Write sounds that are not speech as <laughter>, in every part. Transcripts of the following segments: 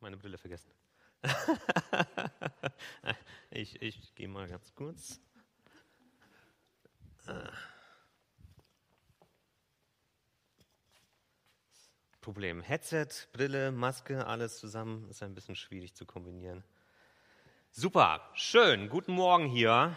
meine Brille vergessen. <laughs> ich ich gehe mal ganz kurz. Problem. Headset, Brille, Maske, alles zusammen ist ein bisschen schwierig zu kombinieren. Super, schön, guten Morgen hier.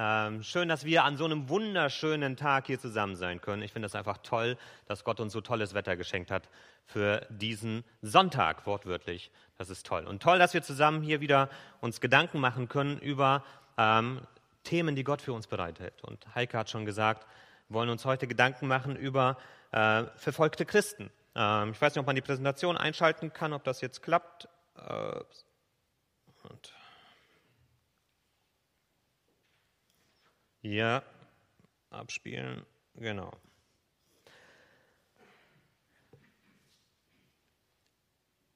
Ähm, schön, dass wir an so einem wunderschönen Tag hier zusammen sein können. Ich finde es einfach toll, dass Gott uns so tolles Wetter geschenkt hat für diesen Sonntag, wortwörtlich. Das ist toll. Und toll, dass wir zusammen hier wieder uns Gedanken machen können über ähm, Themen, die Gott für uns bereithält. Und Heike hat schon gesagt, wir wollen uns heute Gedanken machen über äh, verfolgte Christen. Ähm, ich weiß nicht, ob man die Präsentation einschalten kann, ob das jetzt klappt. Äh, und Ja, abspielen, genau.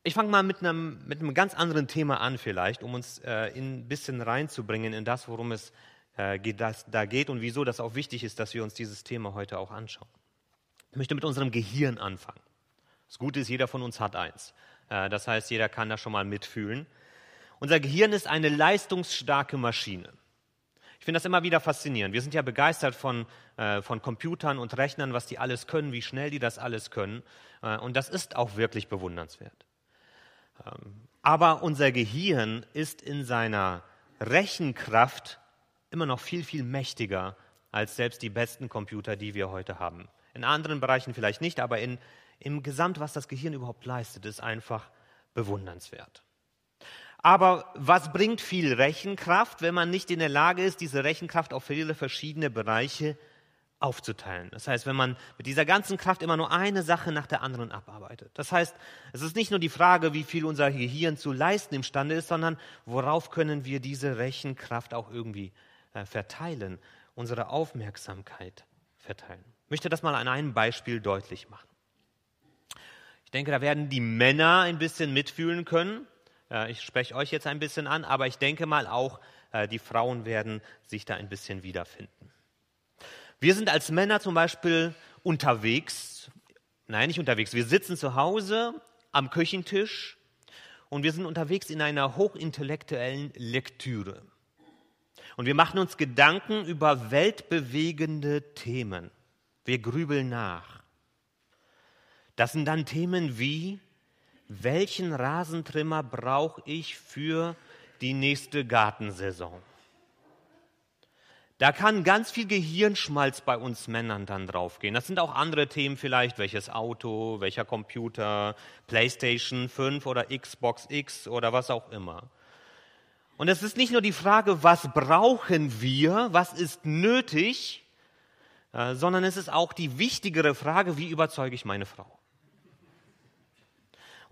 Ich fange mal mit einem, mit einem ganz anderen Thema an vielleicht, um uns äh, ein bisschen reinzubringen in das, worum es äh, geht, das, da geht und wieso das auch wichtig ist, dass wir uns dieses Thema heute auch anschauen. Ich möchte mit unserem Gehirn anfangen. Das Gute ist, jeder von uns hat eins. Äh, das heißt, jeder kann da schon mal mitfühlen. Unser Gehirn ist eine leistungsstarke Maschine. Ich finde das immer wieder faszinierend. Wir sind ja begeistert von, äh, von Computern und Rechnern, was die alles können, wie schnell die das alles können. Äh, und das ist auch wirklich bewundernswert. Ähm, aber unser Gehirn ist in seiner Rechenkraft immer noch viel, viel mächtiger als selbst die besten Computer, die wir heute haben. In anderen Bereichen vielleicht nicht, aber in, im Gesamt, was das Gehirn überhaupt leistet, ist einfach bewundernswert. Aber was bringt viel Rechenkraft, wenn man nicht in der Lage ist, diese Rechenkraft auf viele verschiedene Bereiche aufzuteilen? Das heißt, wenn man mit dieser ganzen Kraft immer nur eine Sache nach der anderen abarbeitet. Das heißt, es ist nicht nur die Frage, wie viel unser Gehirn zu leisten imstande ist, sondern worauf können wir diese Rechenkraft auch irgendwie äh, verteilen, unsere Aufmerksamkeit verteilen. Ich möchte das mal an einem Beispiel deutlich machen. Ich denke, da werden die Männer ein bisschen mitfühlen können. Äh, ich spreche euch jetzt ein bisschen an, aber ich denke mal auch, äh, die Frauen werden sich da ein bisschen wiederfinden. Wir sind als Männer zum Beispiel unterwegs, nein, nicht unterwegs, wir sitzen zu Hause am Küchentisch und wir sind unterwegs in einer hochintellektuellen Lektüre. Und wir machen uns Gedanken über weltbewegende Themen. Wir grübeln nach. Das sind dann Themen wie welchen Rasentrimmer brauche ich für die nächste Gartensaison? Da kann ganz viel Gehirnschmalz bei uns Männern dann draufgehen. Das sind auch andere Themen vielleicht, welches Auto, welcher Computer, PlayStation 5 oder Xbox X oder was auch immer. Und es ist nicht nur die Frage, was brauchen wir, was ist nötig, äh, sondern es ist auch die wichtigere Frage, wie überzeuge ich meine Frau?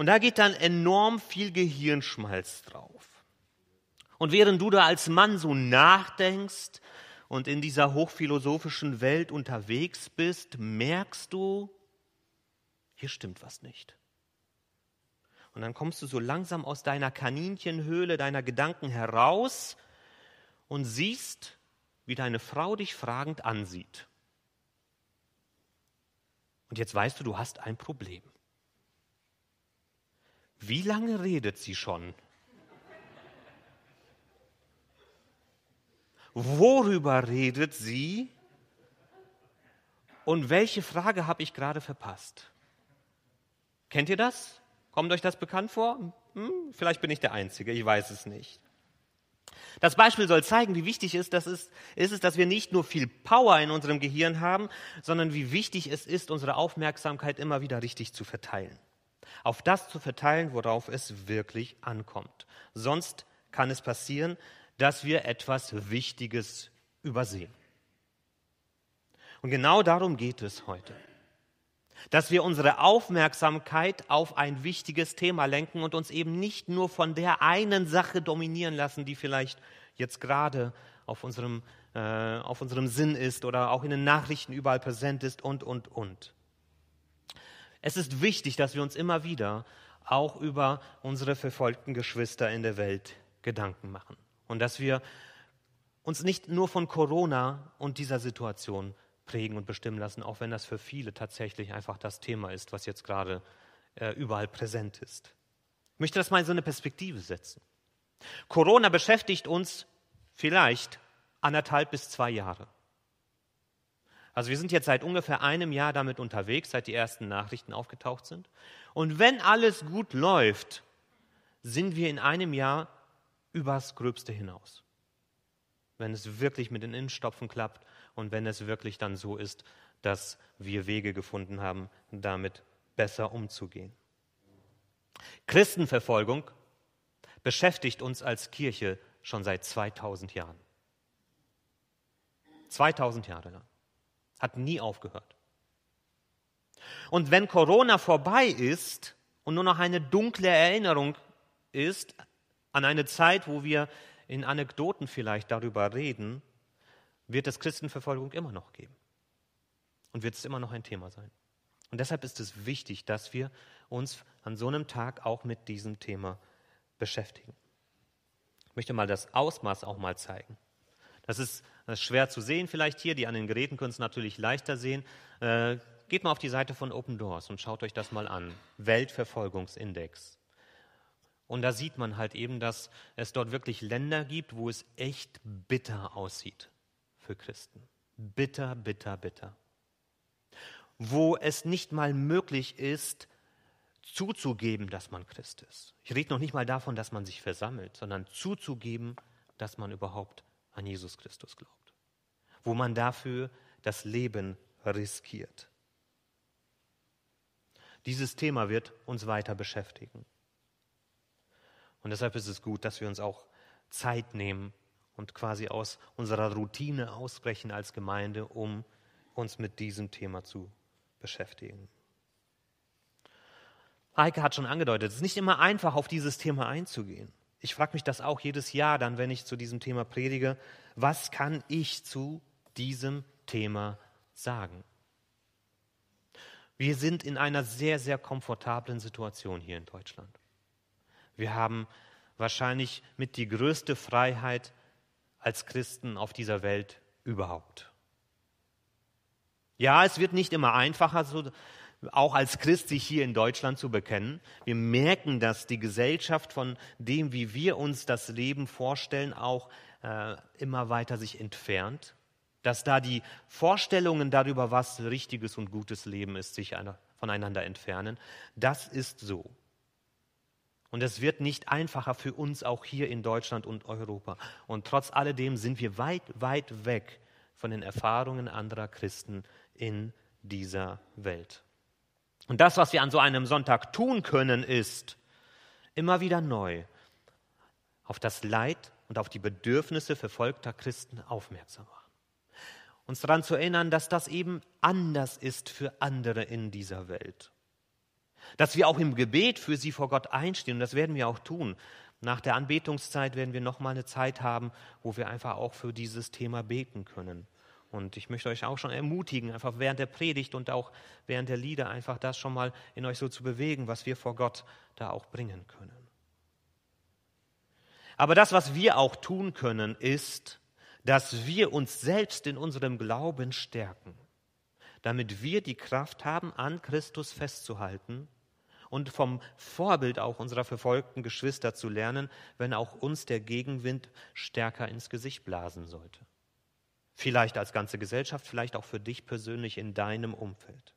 Und da geht dann enorm viel Gehirnschmalz drauf. Und während du da als Mann so nachdenkst und in dieser hochphilosophischen Welt unterwegs bist, merkst du, hier stimmt was nicht. Und dann kommst du so langsam aus deiner Kaninchenhöhle deiner Gedanken heraus und siehst, wie deine Frau dich fragend ansieht. Und jetzt weißt du, du hast ein Problem. Wie lange redet sie schon? Worüber redet sie? Und welche Frage habe ich gerade verpasst? Kennt ihr das? Kommt euch das bekannt vor? Hm, vielleicht bin ich der Einzige, ich weiß es nicht. Das Beispiel soll zeigen, wie wichtig ist, das ist, ist es, dass wir nicht nur viel Power in unserem Gehirn haben, sondern wie wichtig es ist, unsere Aufmerksamkeit immer wieder richtig zu verteilen auf das zu verteilen, worauf es wirklich ankommt. Sonst kann es passieren, dass wir etwas Wichtiges übersehen. Und genau darum geht es heute. Dass wir unsere Aufmerksamkeit auf ein wichtiges Thema lenken und uns eben nicht nur von der einen Sache dominieren lassen, die vielleicht jetzt gerade auf unserem, äh, auf unserem Sinn ist oder auch in den Nachrichten überall präsent ist und, und, und. Es ist wichtig, dass wir uns immer wieder auch über unsere verfolgten Geschwister in der Welt Gedanken machen und dass wir uns nicht nur von Corona und dieser Situation prägen und bestimmen lassen, auch wenn das für viele tatsächlich einfach das Thema ist, was jetzt gerade äh, überall präsent ist. Ich möchte das mal in so eine Perspektive setzen. Corona beschäftigt uns vielleicht anderthalb bis zwei Jahre. Also wir sind jetzt seit ungefähr einem Jahr damit unterwegs, seit die ersten Nachrichten aufgetaucht sind. Und wenn alles gut läuft, sind wir in einem Jahr übers Gröbste hinaus. Wenn es wirklich mit den Innenstopfen klappt und wenn es wirklich dann so ist, dass wir Wege gefunden haben, damit besser umzugehen. Christenverfolgung beschäftigt uns als Kirche schon seit 2000 Jahren. 2000 Jahre lang. Hat nie aufgehört. Und wenn Corona vorbei ist und nur noch eine dunkle Erinnerung ist an eine Zeit, wo wir in Anekdoten vielleicht darüber reden, wird es Christenverfolgung immer noch geben. Und wird es immer noch ein Thema sein. Und deshalb ist es wichtig, dass wir uns an so einem Tag auch mit diesem Thema beschäftigen. Ich möchte mal das Ausmaß auch mal zeigen. Das ist, das ist schwer zu sehen vielleicht hier. Die an den Geräten können es natürlich leichter sehen. Äh, geht mal auf die Seite von Open Doors und schaut euch das mal an. Weltverfolgungsindex. Und da sieht man halt eben, dass es dort wirklich Länder gibt, wo es echt bitter aussieht für Christen. Bitter, bitter, bitter. Wo es nicht mal möglich ist, zuzugeben, dass man Christ ist. Ich rede noch nicht mal davon, dass man sich versammelt, sondern zuzugeben, dass man überhaupt an Jesus Christus glaubt. Wo man dafür das Leben riskiert. Dieses Thema wird uns weiter beschäftigen. Und deshalb ist es gut, dass wir uns auch Zeit nehmen und quasi aus unserer Routine ausbrechen als Gemeinde, um uns mit diesem Thema zu beschäftigen. Heike hat schon angedeutet, es ist nicht immer einfach, auf dieses Thema einzugehen. Ich frage mich das auch jedes Jahr dann, wenn ich zu diesem Thema predige. Was kann ich zu diesem Thema sagen? Wir sind in einer sehr, sehr komfortablen Situation hier in Deutschland. Wir haben wahrscheinlich mit die größte Freiheit als Christen auf dieser Welt überhaupt. Ja, es wird nicht immer einfacher, auch als Christ sich hier in Deutschland zu bekennen. Wir merken, dass die Gesellschaft von dem, wie wir uns das Leben vorstellen, auch äh, immer weiter sich entfernt. Dass da die Vorstellungen darüber, was richtiges und gutes Leben ist, sich voneinander entfernen. Das ist so. Und es wird nicht einfacher für uns auch hier in Deutschland und Europa. Und trotz alledem sind wir weit, weit weg von den Erfahrungen anderer Christen in dieser Welt. Und das, was wir an so einem Sonntag tun können, ist immer wieder neu auf das Leid und auf die Bedürfnisse verfolgter Christen aufmerksam machen. Uns daran zu erinnern, dass das eben anders ist für andere in dieser Welt. Dass wir auch im Gebet für sie vor Gott einstehen, und das werden wir auch tun. Nach der Anbetungszeit werden wir nochmal eine Zeit haben, wo wir einfach auch für dieses Thema beten können. Und ich möchte euch auch schon ermutigen, einfach während der Predigt und auch während der Lieder einfach das schon mal in euch so zu bewegen, was wir vor Gott da auch bringen können. Aber das, was wir auch tun können, ist, dass wir uns selbst in unserem Glauben stärken, damit wir die Kraft haben, an Christus festzuhalten und vom Vorbild auch unserer verfolgten Geschwister zu lernen, wenn auch uns der Gegenwind stärker ins Gesicht blasen sollte. Vielleicht als ganze Gesellschaft, vielleicht auch für dich persönlich in deinem Umfeld.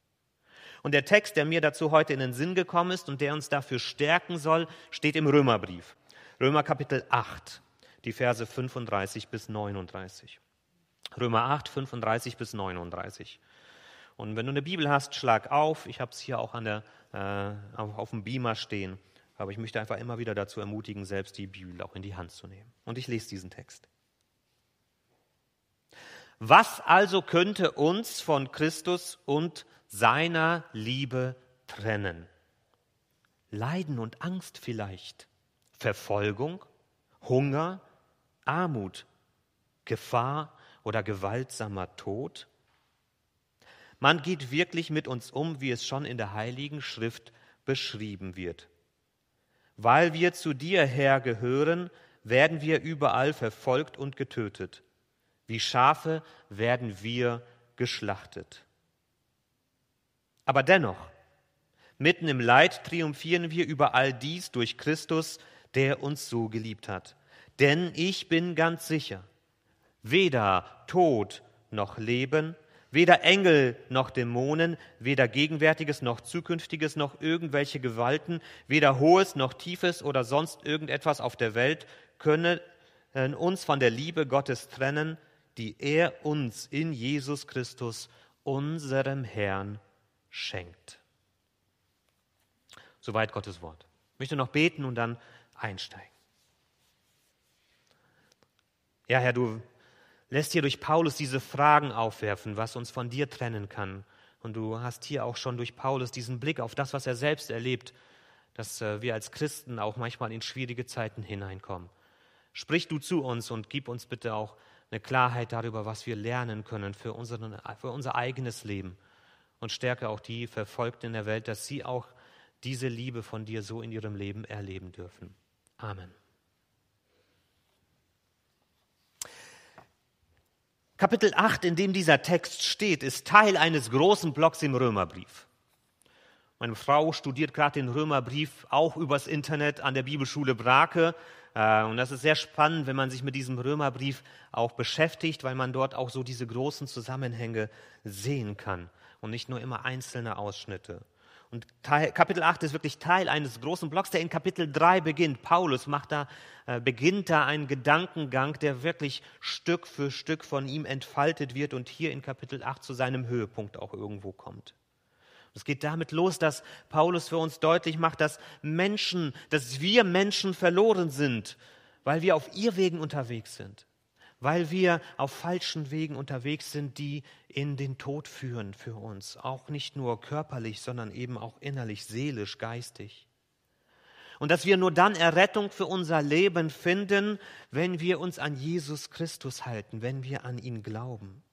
Und der Text, der mir dazu heute in den Sinn gekommen ist und der uns dafür stärken soll, steht im Römerbrief. Römer Kapitel 8, die Verse 35 bis 39. Römer 8, 35 bis 39. Und wenn du eine Bibel hast, schlag auf. Ich habe es hier auch an der, äh, auf, auf dem Beamer stehen. Aber ich möchte einfach immer wieder dazu ermutigen, selbst die Bibel auch in die Hand zu nehmen. Und ich lese diesen Text. Was also könnte uns von Christus und seiner Liebe trennen? Leiden und Angst vielleicht, Verfolgung, Hunger, Armut, Gefahr oder gewaltsamer Tod? Man geht wirklich mit uns um, wie es schon in der Heiligen Schrift beschrieben wird. Weil wir zu dir, Herr, gehören, werden wir überall verfolgt und getötet. Wie Schafe werden wir geschlachtet. Aber dennoch, Mitten im Leid triumphieren wir über all dies durch Christus, der uns so geliebt hat. Denn ich bin ganz sicher, weder Tod noch Leben, weder Engel noch Dämonen, weder Gegenwärtiges noch Zukünftiges noch irgendwelche Gewalten, weder Hohes noch Tiefes oder sonst irgendetwas auf der Welt können uns von der Liebe Gottes trennen, die er uns in Jesus Christus, unserem Herrn, schenkt. Soweit Gottes Wort. Ich möchte noch beten und dann einsteigen. Ja, Herr, du lässt hier durch Paulus diese Fragen aufwerfen, was uns von dir trennen kann. Und du hast hier auch schon durch Paulus diesen Blick auf das, was er selbst erlebt, dass äh, wir als Christen auch manchmal in schwierige Zeiten hineinkommen. Sprich du zu uns und gib uns bitte auch eine Klarheit darüber, was wir lernen können für, unseren, für unser eigenes Leben. Und stärke auch die Verfolgten in der Welt, dass sie auch diese Liebe von dir so in ihrem Leben erleben dürfen. Amen. Kapitel 8, in dem dieser Text steht, ist Teil eines großen Blocks im Römerbrief. Meine Frau studiert gerade den Römerbrief auch übers Internet an der Bibelschule Brake. Äh, und das ist sehr spannend, wenn man sich mit diesem Römerbrief auch beschäftigt, weil man dort auch so diese großen Zusammenhänge sehen kann und nicht nur immer einzelne Ausschnitte. Und Teil, Kapitel 8 ist wirklich Teil eines großen Blocks, der in Kapitel 3 beginnt. Paulus macht da, äh, beginnt da einen Gedankengang, der wirklich Stück für Stück von ihm entfaltet wird und hier in Kapitel 8 zu seinem Höhepunkt auch irgendwo kommt. Es geht damit los, dass Paulus für uns deutlich macht, dass Menschen, dass wir Menschen verloren sind, weil wir auf ihr Wegen unterwegs sind weil wir auf falschen Wegen unterwegs sind, die in den Tod führen für uns, auch nicht nur körperlich, sondern eben auch innerlich, seelisch, geistig. Und dass wir nur dann Errettung für unser Leben finden, wenn wir uns an Jesus Christus halten, wenn wir an ihn glauben.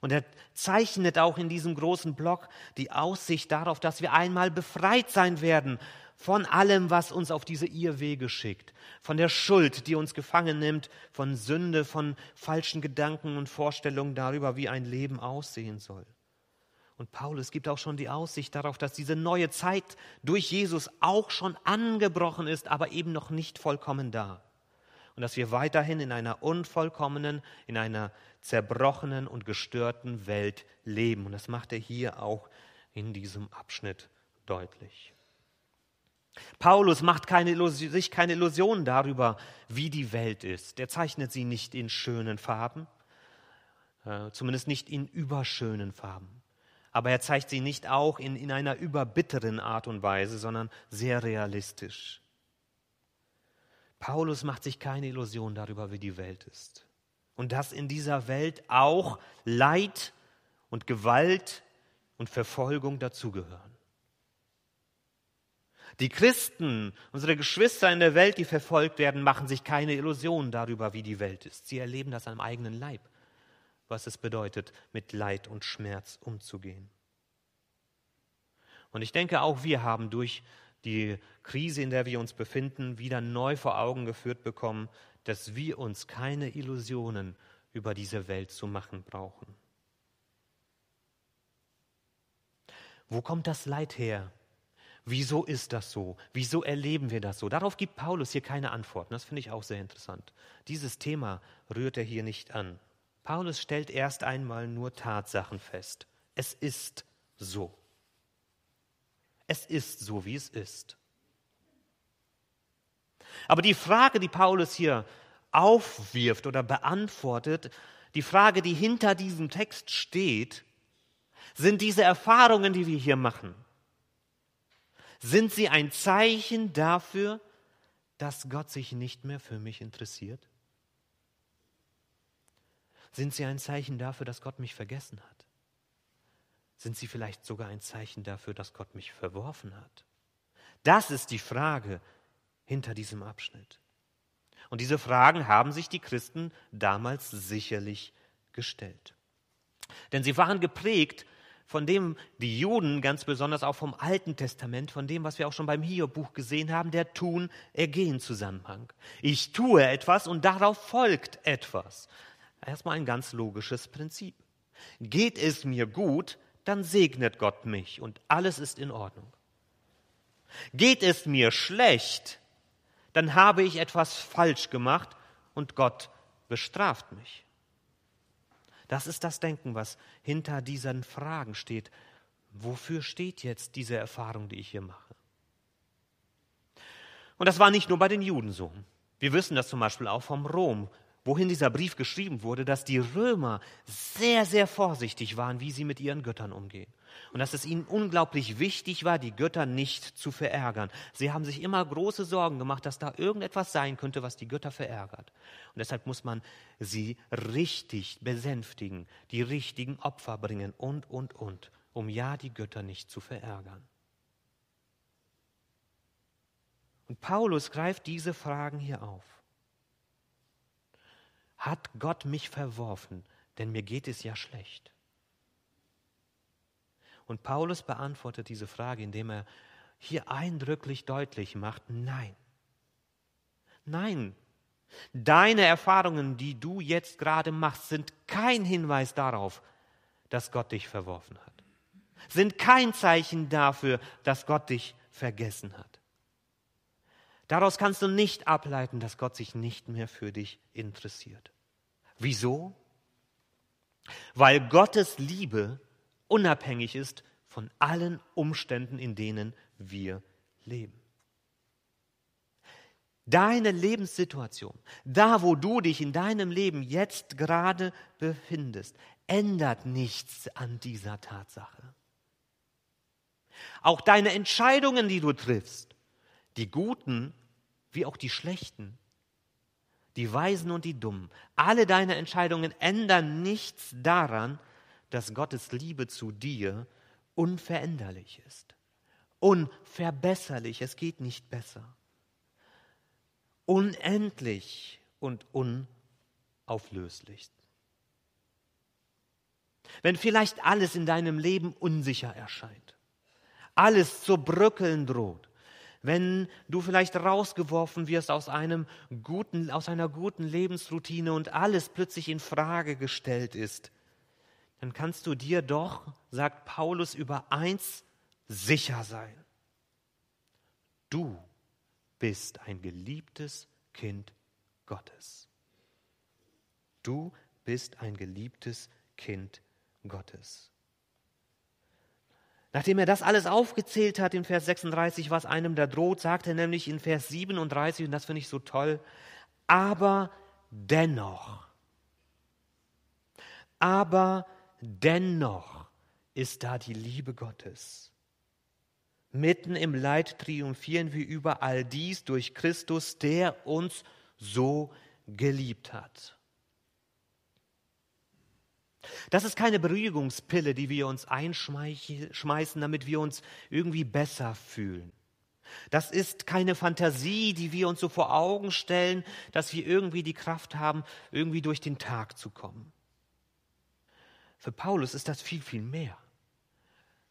Und er zeichnet auch in diesem großen Block die Aussicht darauf, dass wir einmal befreit sein werden von allem, was uns auf diese Irrwege schickt, von der Schuld, die uns gefangen nimmt, von Sünde, von falschen Gedanken und Vorstellungen darüber, wie ein Leben aussehen soll. Und Paulus gibt auch schon die Aussicht darauf, dass diese neue Zeit durch Jesus auch schon angebrochen ist, aber eben noch nicht vollkommen da. Und dass wir weiterhin in einer unvollkommenen, in einer zerbrochenen und gestörten Welt leben. Und das macht er hier auch in diesem Abschnitt deutlich. Paulus macht keine sich keine Illusionen darüber, wie die Welt ist. Er zeichnet sie nicht in schönen Farben, äh, zumindest nicht in überschönen Farben. Aber er zeigt sie nicht auch in, in einer überbitteren Art und Weise, sondern sehr realistisch. Paulus macht sich keine Illusion darüber, wie die Welt ist. Und dass in dieser Welt auch Leid und Gewalt und Verfolgung dazugehören. Die Christen, unsere Geschwister in der Welt, die verfolgt werden, machen sich keine Illusionen darüber, wie die Welt ist. Sie erleben das am eigenen Leib, was es bedeutet, mit Leid und Schmerz umzugehen. Und ich denke, auch wir haben durch die Krise, in der wir uns befinden, wieder neu vor Augen geführt bekommen, dass wir uns keine Illusionen über diese Welt zu machen brauchen. Wo kommt das Leid her, Wieso ist das so? Wieso erleben wir das so? Darauf gibt Paulus hier keine Antworten. Das finde ich auch sehr interessant. Dieses Thema rührt er hier nicht an. Paulus stellt erst einmal nur Tatsachen fest. Es ist so. Es ist so, wie es ist. Aber die Frage, die Paulus hier aufwirft oder beantwortet, die Frage, die hinter diesem Text steht, sind diese Erfahrungen, die wir hier machen. Sind sie ein Zeichen dafür, dass Gott sich nicht mehr für mich interessiert? Sind sie ein Zeichen dafür, dass Gott mich vergessen hat? Sind sie vielleicht sogar ein Zeichen dafür, dass Gott mich verworfen hat? Das ist die Frage hinter diesem Abschnitt. Und diese Fragen haben sich die Christen damals sicherlich gestellt. Denn sie waren geprägt von dem die Juden ganz besonders auch vom Alten Testament, von dem, was wir auch schon beim Hiob-Buch gesehen haben, der Tun-Ergehen-Zusammenhang. Ich tue etwas und darauf folgt etwas. Erstmal ein ganz logisches Prinzip. Geht es mir gut, dann segnet Gott mich und alles ist in Ordnung. Geht es mir schlecht, dann habe ich etwas falsch gemacht und Gott bestraft mich. Das ist das Denken, was hinter diesen Fragen steht. Wofür steht jetzt diese Erfahrung, die ich hier mache? Und das war nicht nur bei den Juden so. Wir wissen das zum Beispiel auch vom Rom, wohin dieser Brief geschrieben wurde, dass die Römer sehr, sehr vorsichtig waren, wie sie mit ihren Göttern umgehen. Und dass es ihnen unglaublich wichtig war, die Götter nicht zu verärgern. Sie haben sich immer große Sorgen gemacht, dass da irgendetwas sein könnte, was die Götter verärgert. Und deshalb muss man sie richtig besänftigen, die richtigen Opfer bringen und, und, und, um ja die Götter nicht zu verärgern. Und Paulus greift diese Fragen hier auf. Hat Gott mich verworfen? Denn mir geht es ja schlecht. Und Paulus beantwortet diese Frage, indem er hier eindrücklich deutlich macht, nein. Nein, deine Erfahrungen, die du jetzt gerade machst, sind kein Hinweis darauf, dass Gott dich verworfen hat. Sind kein Zeichen dafür, dass Gott dich vergessen hat. Daraus kannst du nicht ableiten, dass Gott sich nicht mehr für dich interessiert. Wieso? Weil Gottes Liebe unabhängig ist von allen Umständen, in denen wir leben. Deine Lebenssituation, da wo du dich in deinem Leben jetzt gerade befindest, ändert nichts an dieser Tatsache. Auch deine Entscheidungen, die du triffst, die guten wie auch die schlechten, die Weisen und die Dummen, alle deine Entscheidungen ändern nichts daran, dass Gottes Liebe zu dir unveränderlich ist, unverbesserlich, es geht nicht besser, unendlich und unauflöslich. Wenn vielleicht alles in deinem Leben unsicher erscheint, alles zu bröckeln droht, wenn du vielleicht rausgeworfen wirst aus einem guten, aus einer guten Lebensroutine und alles plötzlich in Frage gestellt ist, dann kannst du dir doch, sagt Paulus, über eins sicher sein. Du bist ein geliebtes Kind Gottes. Du bist ein geliebtes Kind Gottes. Nachdem er das alles aufgezählt hat in Vers 36, was einem da droht, sagt er nämlich in Vers 37, und das finde ich so toll, aber dennoch, aber dennoch ist da die Liebe Gottes. Mitten im Leid triumphieren wir über all dies durch Christus, der uns so geliebt hat. Das ist keine Beruhigungspille, die wir uns einschmeißen, damit wir uns irgendwie besser fühlen. Das ist keine Fantasie, die wir uns so vor Augen stellen, dass wir irgendwie die Kraft haben, irgendwie durch den Tag zu kommen. Für Paulus ist das viel, viel mehr.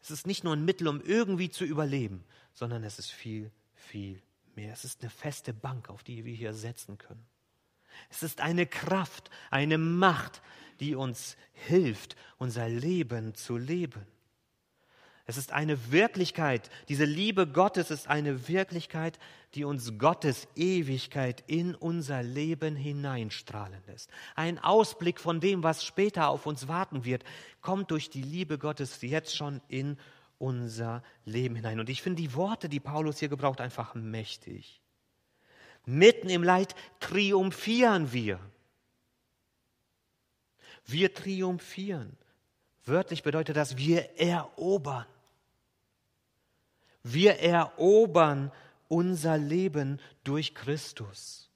Es ist nicht nur ein Mittel, um irgendwie zu überleben, sondern es ist viel, viel mehr. Es ist eine feste Bank, auf die wir hier setzen können. Es ist eine Kraft, eine Macht, die uns hilft, unser Leben zu leben. Es ist eine Wirklichkeit, diese Liebe Gottes ist eine Wirklichkeit, die uns Gottes Ewigkeit in unser Leben hineinstrahlen lässt. Ein Ausblick von dem, was später auf uns warten wird, kommt durch die Liebe Gottes jetzt schon in unser Leben hinein. Und ich finde die Worte, die Paulus hier gebraucht, einfach mächtig. Mitten im Leid triumphieren wir. Wir triumphieren. Wörtlich bedeutet das, wir erobern. Wir erobern unser Leben durch Christus.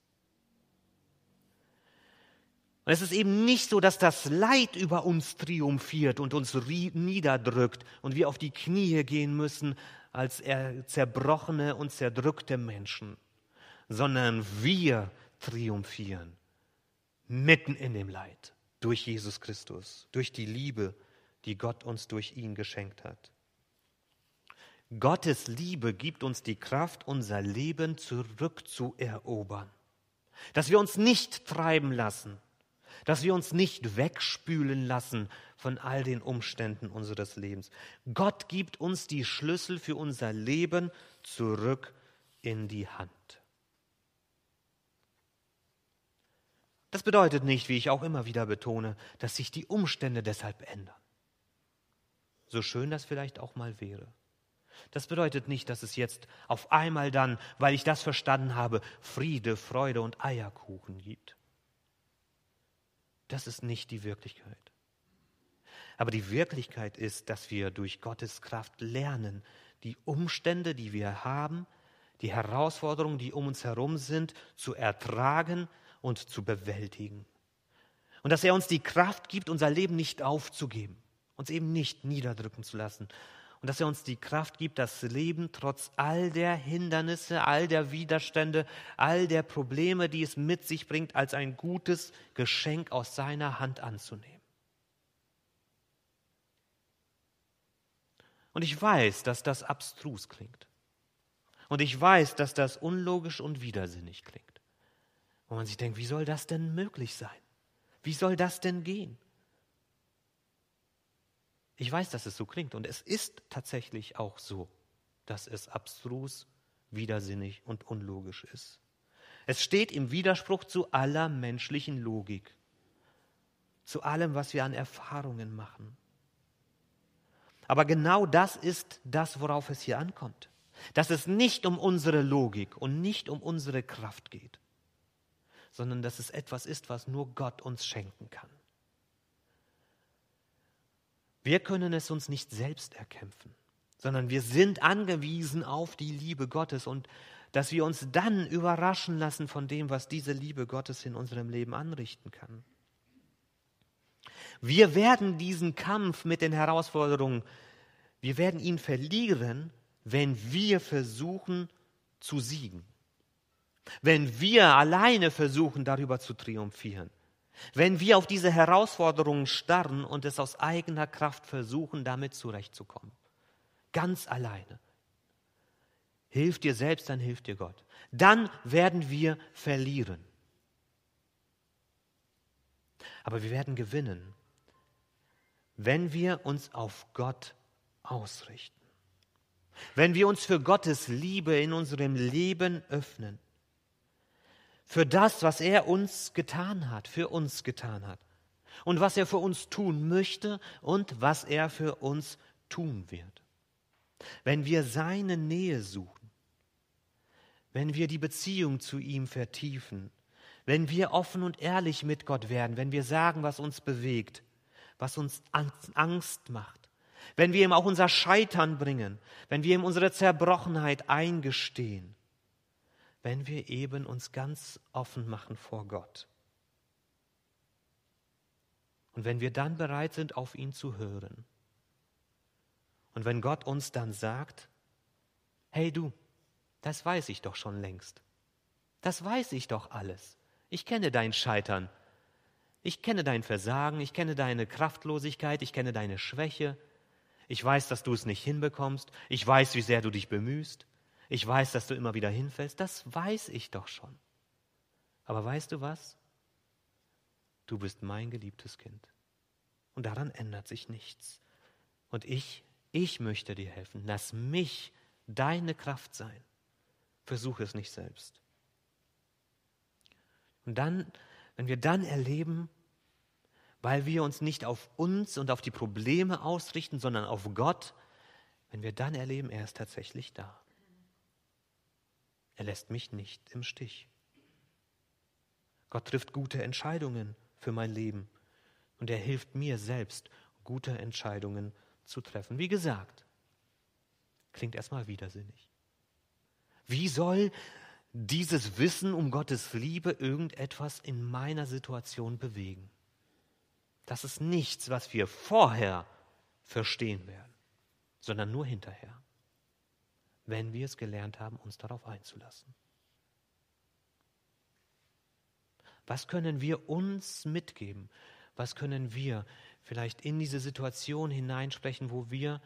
Und es ist eben nicht so, dass das Leid über uns triumphiert und uns niederdrückt und wir auf die Knie gehen müssen als zerbrochene und zerdrückte Menschen, sondern wir triumphieren mitten in dem Leid durch Jesus Christus, durch die Liebe, die Gott uns durch ihn geschenkt hat. Gottes Liebe gibt uns die Kraft, unser Leben zurückzuerobern. Dass wir uns nicht treiben lassen dass wir uns nicht wegspülen lassen von all den Umständen unseres Lebens. Gott gibt uns die Schlüssel für unser Leben zurück in die Hand. Das bedeutet nicht, wie ich auch immer wieder betone, dass sich die Umstände deshalb ändern. So schön das vielleicht auch mal wäre. Das bedeutet nicht, dass es jetzt auf einmal dann, weil ich das verstanden habe, Friede, Freude und Eierkuchen gibt. Das ist nicht die Wirklichkeit. Aber die Wirklichkeit ist, dass wir durch Gottes Kraft lernen, die Umstände, die wir haben, die Herausforderungen, die um uns herum sind, zu ertragen und zu bewältigen. Und dass er uns die Kraft gibt, unser Leben nicht aufzugeben, uns eben nicht niederdrücken zu lassen. Und dass er uns die Kraft gibt, das Leben trotz all der Hindernisse, all der Widerstände, all der Probleme, die es mit sich bringt, als ein gutes Geschenk aus seiner Hand anzunehmen. Und ich weiß, dass das abstrus klingt. Und ich weiß, dass das unlogisch und widersinnig klingt wo man sich denkt, wie soll das denn möglich sein? Wie soll das denn gehen? Ich weiß, dass es so klingt und es ist tatsächlich auch so, dass es abstrus, widersinnig und unlogisch ist. Es steht im Widerspruch zu aller menschlichen Logik, zu allem, was wir an Erfahrungen machen. Aber genau das ist das, worauf es hier ankommt. Dass es nicht um unsere Logik und nicht um unsere Kraft geht, sondern dass es etwas ist, was nur Gott uns schenken kann. Wir können es uns nicht selbst erkämpfen, sondern wir sind angewiesen auf die Liebe Gottes und dass wir uns dann überraschen lassen von dem, was diese Liebe Gottes in unserem Leben anrichten kann. Wir werden diesen Kampf mit den Herausforderungen, wir werden ihn verlieren, wenn wir versuchen zu siegen. Wenn wir alleine versuchen, darüber zu triumphieren, wenn wir auf diese Herausforderungen starren und es aus eigener Kraft versuchen, damit zurechtzukommen, ganz alleine, hilft dir selbst, dann hilft dir Gott. Dann werden wir verlieren. Aber wir werden gewinnen, wenn wir uns auf Gott ausrichten. Wenn wir uns für Gottes Liebe in unserem Leben öffnen für das, was er uns getan hat, für uns getan hat. Und was er für uns tun möchte und was er für uns tun wird. Wenn wir seine Nähe suchen, wenn wir die Beziehung zu ihm vertiefen, wenn wir offen und ehrlich mit Gott werden, wenn wir sagen, was uns bewegt, was uns Angst macht, wenn wir ihm auch unser Scheitern bringen, wenn wir ihm unsere Zerbrochenheit eingestehen, wenn wir eben uns ganz offen machen vor Gott. Und wenn wir dann bereit sind, auf ihn zu hören. Und wenn Gott uns dann sagt, hey du, das weiß ich doch schon längst. Das weiß ich doch alles. Ich kenne dein Scheitern. Ich kenne dein Versagen. Ich kenne deine Kraftlosigkeit. Ich kenne deine Schwäche. Ich weiß, dass du es nicht hinbekommst. Ich weiß, wie sehr du dich bemühst. Ich weiß, dass du immer wieder hinfällst. Das weiß ich doch schon. Aber weißt du was? Du bist mein geliebtes Kind. Und daran ändert sich nichts. Und ich, ich möchte dir helfen. Lass mich deine Kraft sein. Versuche es nicht selbst. Und dann, wenn wir dann erleben, weil wir uns nicht auf uns und auf die Probleme ausrichten, sondern auf Gott, wenn wir dann erleben, er ist tatsächlich da. Er lässt mich nicht im Stich. Gott trifft gute Entscheidungen für mein Leben und er hilft mir selbst, gute Entscheidungen zu treffen. Wie gesagt, klingt erstmal widersinnig. Wie soll dieses Wissen um Gottes Liebe irgendetwas in meiner Situation bewegen? Das ist nichts, was wir vorher verstehen werden, sondern nur hinterher wenn wir es gelernt haben, uns darauf einzulassen. Was können wir uns mitgeben? Was können wir vielleicht in diese Situation hineinsprechen, wo wir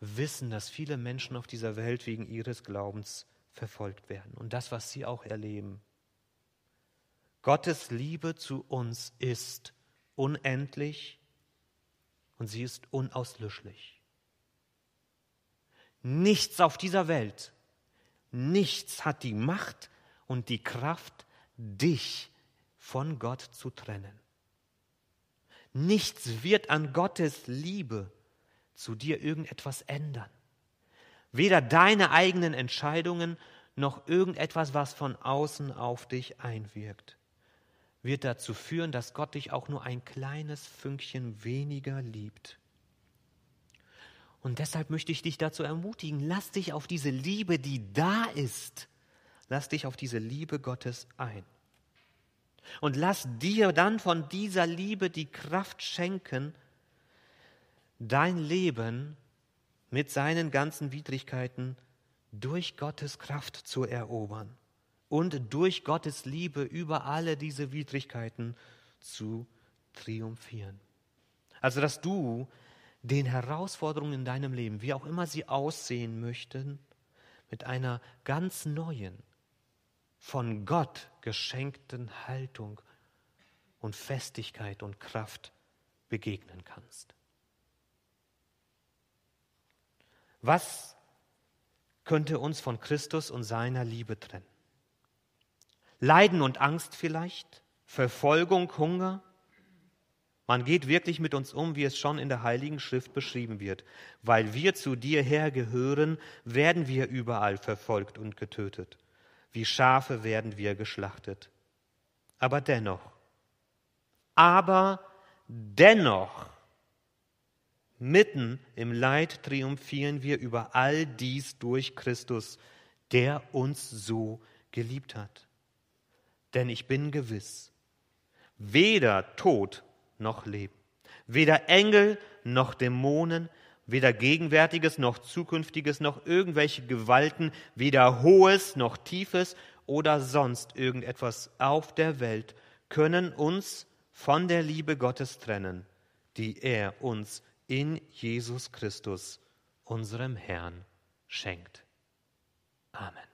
wissen, dass viele Menschen auf dieser Welt wegen ihres Glaubens verfolgt werden und das, was sie auch erleben? Gottes Liebe zu uns ist unendlich und sie ist unauslöschlich. Nichts auf dieser Welt, nichts hat die Macht und die Kraft, dich von Gott zu trennen. Nichts wird an Gottes Liebe zu dir irgendetwas ändern. Weder deine eigenen Entscheidungen noch irgendetwas, was von außen auf dich einwirkt, wird dazu führen, dass Gott dich auch nur ein kleines Fünkchen weniger liebt. Und deshalb möchte ich dich dazu ermutigen, lass dich auf diese Liebe, die da ist, lass dich auf diese Liebe Gottes ein. Und lass dir dann von dieser Liebe die Kraft schenken, dein Leben mit seinen ganzen Widrigkeiten durch Gottes Kraft zu erobern und durch Gottes Liebe über alle diese Widrigkeiten zu triumphieren. Also dass du den Herausforderungen in deinem Leben, wie auch immer sie aussehen möchten, mit einer ganz neuen, von Gott geschenkten Haltung und Festigkeit und Kraft begegnen kannst. Was könnte uns von Christus und seiner Liebe trennen? Leiden und Angst vielleicht? Verfolgung, Hunger? Man geht wirklich mit uns um, wie es schon in der Heiligen Schrift beschrieben wird. Weil wir zu dir hergehören, werden wir überall verfolgt und getötet. Wie Schafe werden wir geschlachtet. Aber dennoch, aber dennoch, mitten im Leid triumphieren wir über all dies durch Christus, der uns so geliebt hat. Denn ich bin gewiss, weder Tod noch Leben, weder Engel noch Dämonen, weder Gegenwärtiges noch Zukünftiges noch irgendwelche Gewalten, weder Hohes noch Tiefes oder sonst irgendetwas auf der Welt können uns von der Liebe Gottes trennen, die er uns in Jesus Christus, unserem Herrn, schenkt. Amen.